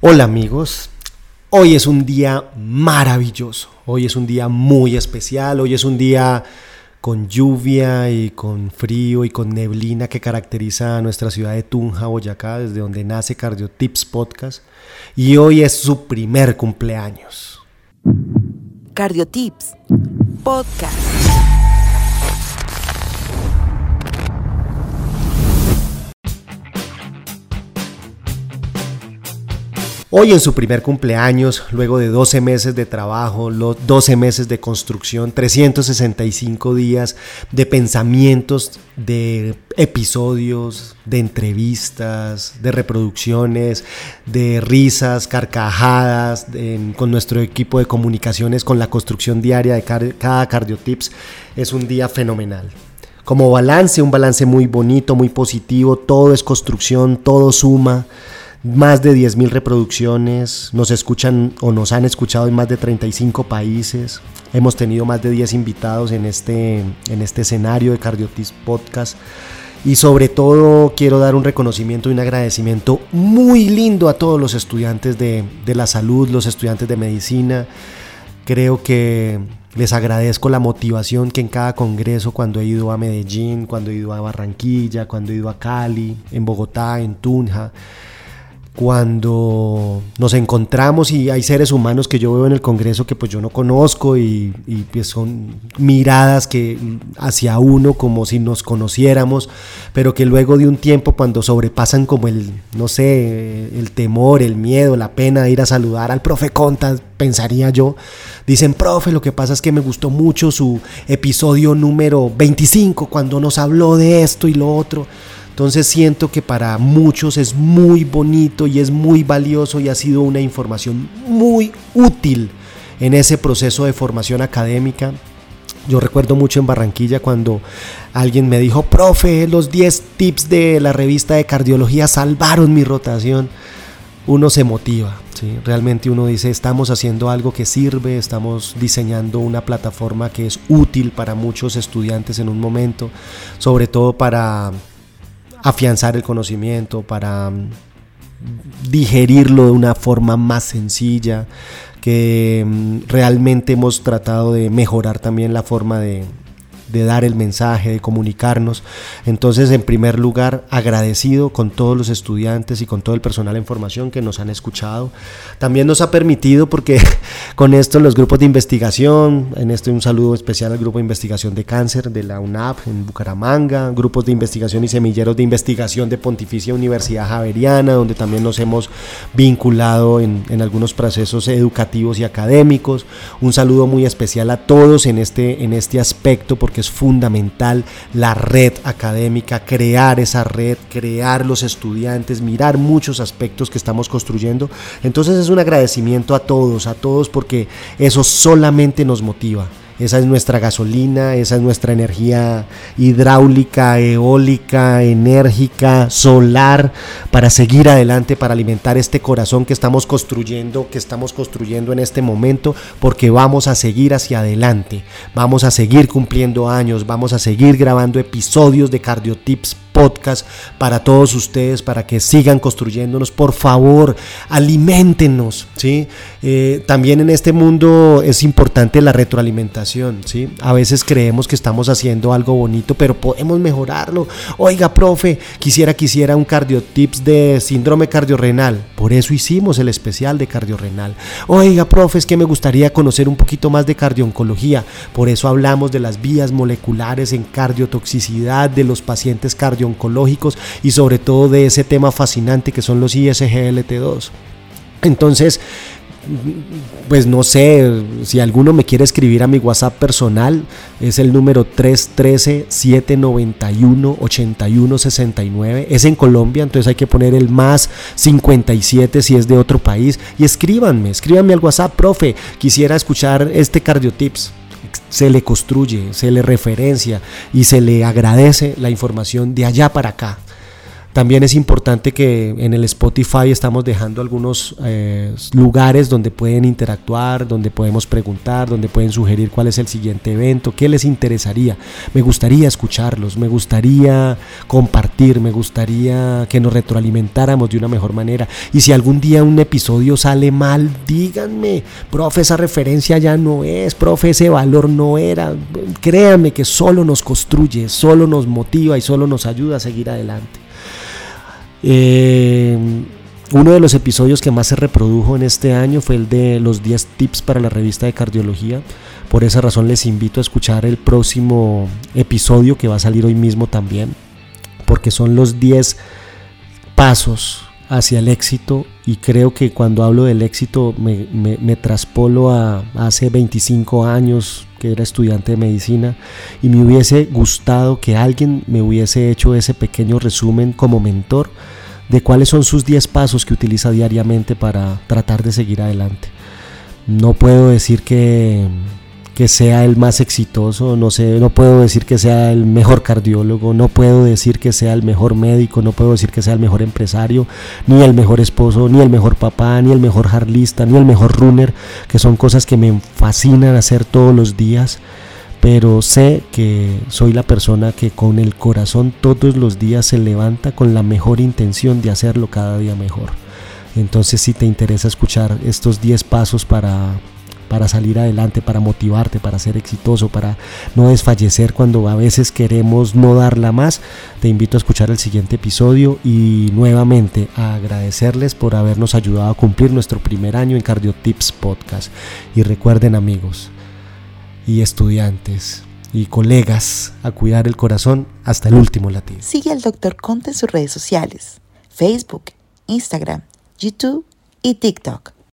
Hola amigos, hoy es un día maravilloso, hoy es un día muy especial, hoy es un día con lluvia y con frío y con neblina que caracteriza a nuestra ciudad de Tunja, Boyacá, desde donde nace Cardio Tips Podcast, y hoy es su primer cumpleaños. Cardio Tips Podcast. Hoy en su primer cumpleaños, luego de 12 meses de trabajo, 12 meses de construcción, 365 días de pensamientos, de episodios, de entrevistas, de reproducciones, de risas, carcajadas, con nuestro equipo de comunicaciones, con la construcción diaria de cada Cardiotips, es un día fenomenal. Como balance, un balance muy bonito, muy positivo, todo es construcción, todo suma más de 10.000 reproducciones, nos escuchan o nos han escuchado en más de 35 países, hemos tenido más de 10 invitados en este, en este escenario de Cardiotis Podcast. Y sobre todo quiero dar un reconocimiento y un agradecimiento muy lindo a todos los estudiantes de, de la salud, los estudiantes de medicina, creo que les agradezco la motivación que en cada congreso, cuando he ido a Medellín, cuando he ido a Barranquilla, cuando he ido a Cali, en Bogotá, en Tunja, cuando nos encontramos y hay seres humanos que yo veo en el Congreso que pues yo no conozco y, pues son miradas que hacia uno como si nos conociéramos, pero que luego de un tiempo cuando sobrepasan como el, no sé, el temor, el miedo, la pena de ir a saludar al profe Conta, pensaría yo, dicen, profe, lo que pasa es que me gustó mucho su episodio número 25 cuando nos habló de esto y lo otro. Entonces siento que para muchos es muy bonito y es muy valioso y ha sido una información muy útil en ese proceso de formación académica. Yo recuerdo mucho en Barranquilla cuando alguien me dijo, profe, los 10 tips de la revista de cardiología salvaron mi rotación. Uno se motiva, ¿sí? realmente uno dice, estamos haciendo algo que sirve, estamos diseñando una plataforma que es útil para muchos estudiantes en un momento, sobre todo para afianzar el conocimiento, para mm, digerirlo de una forma más sencilla, que mm, realmente hemos tratado de mejorar también la forma de, de dar el mensaje, de comunicarnos. Entonces, en primer lugar, agradecido con todos los estudiantes y con todo el personal en formación que nos han escuchado. También nos ha permitido, porque con esto los grupos de investigación, en este un saludo especial al grupo de investigación de cáncer de la UNAP en Bucaramanga, grupos de investigación y semilleros de investigación de Pontificia Universidad Javeriana, donde también nos hemos vinculado en, en algunos procesos educativos y académicos. Un saludo muy especial a todos en este, en este aspecto, porque es fundamental la red académica, crear esa red, crear los estudiantes, mirar muchos aspectos que estamos construyendo. Entonces es un agradecimiento a todos, a todos porque eso solamente nos motiva. Esa es nuestra gasolina, esa es nuestra energía hidráulica, eólica, enérgica, solar, para seguir adelante, para alimentar este corazón que estamos construyendo, que estamos construyendo en este momento, porque vamos a seguir hacia adelante, vamos a seguir cumpliendo años, vamos a seguir grabando episodios de Cardiotips podcast para todos ustedes, para que sigan construyéndonos. Por favor, alimentenos. ¿sí? Eh, también en este mundo es importante la retroalimentación. ¿sí? A veces creemos que estamos haciendo algo bonito, pero podemos mejorarlo. Oiga, profe, quisiera, quisiera un cardiotips de síndrome cardiorrenal. Por eso hicimos el especial de cardiorrenal. Oiga, profe, es que me gustaría conocer un poquito más de cardioncología. Por eso hablamos de las vías moleculares en cardiotoxicidad de los pacientes cardio oncológicos y sobre todo de ese tema fascinante que son los ISGLT2. Entonces, pues no sé, si alguno me quiere escribir a mi WhatsApp personal, es el número 313-791-8169. Es en Colombia, entonces hay que poner el más 57 si es de otro país. Y escríbanme, escríbanme al WhatsApp, profe, quisiera escuchar este cardiotips se le construye, se le referencia y se le agradece la información de allá para acá. También es importante que en el Spotify estamos dejando algunos eh, lugares donde pueden interactuar, donde podemos preguntar, donde pueden sugerir cuál es el siguiente evento, qué les interesaría. Me gustaría escucharlos, me gustaría compartir, me gustaría que nos retroalimentáramos de una mejor manera. Y si algún día un episodio sale mal, díganme, profe, esa referencia ya no es, profe, ese valor no era. Créanme que solo nos construye, solo nos motiva y solo nos ayuda a seguir adelante. Eh, uno de los episodios que más se reprodujo en este año fue el de los 10 tips para la revista de cardiología. Por esa razón les invito a escuchar el próximo episodio que va a salir hoy mismo también, porque son los 10 pasos hacia el éxito y creo que cuando hablo del éxito me, traspolo a hace 25 años que era estudiante de medicina y me hubiese gustado que alguien me hubiese hecho ese pequeño resumen como mentor de cuáles son sus 10 pasos que utiliza diariamente para tratar de seguir adelante. No puedo decir que, que sea el más exitoso, no, sé, no puedo decir que sea el mejor cardiólogo, no puedo decir que sea el mejor médico, no puedo decir que sea el mejor empresario, ni el mejor esposo, ni el mejor papá, ni el mejor harlista, ni el mejor runner, que son cosas que me fascinan hacer todos los días, pero sé que soy la persona que con el corazón todos los días se levanta con la mejor intención de hacerlo cada día mejor. Entonces si te interesa escuchar estos 10 pasos para para salir adelante, para motivarte, para ser exitoso, para no desfallecer cuando a veces queremos no darla más, te invito a escuchar el siguiente episodio y nuevamente a agradecerles por habernos ayudado a cumplir nuestro primer año en Cardio Tips Podcast. Y recuerden amigos y estudiantes y colegas a cuidar el corazón hasta el último latido. Sigue al Dr. Conte en sus redes sociales, Facebook, Instagram, YouTube y TikTok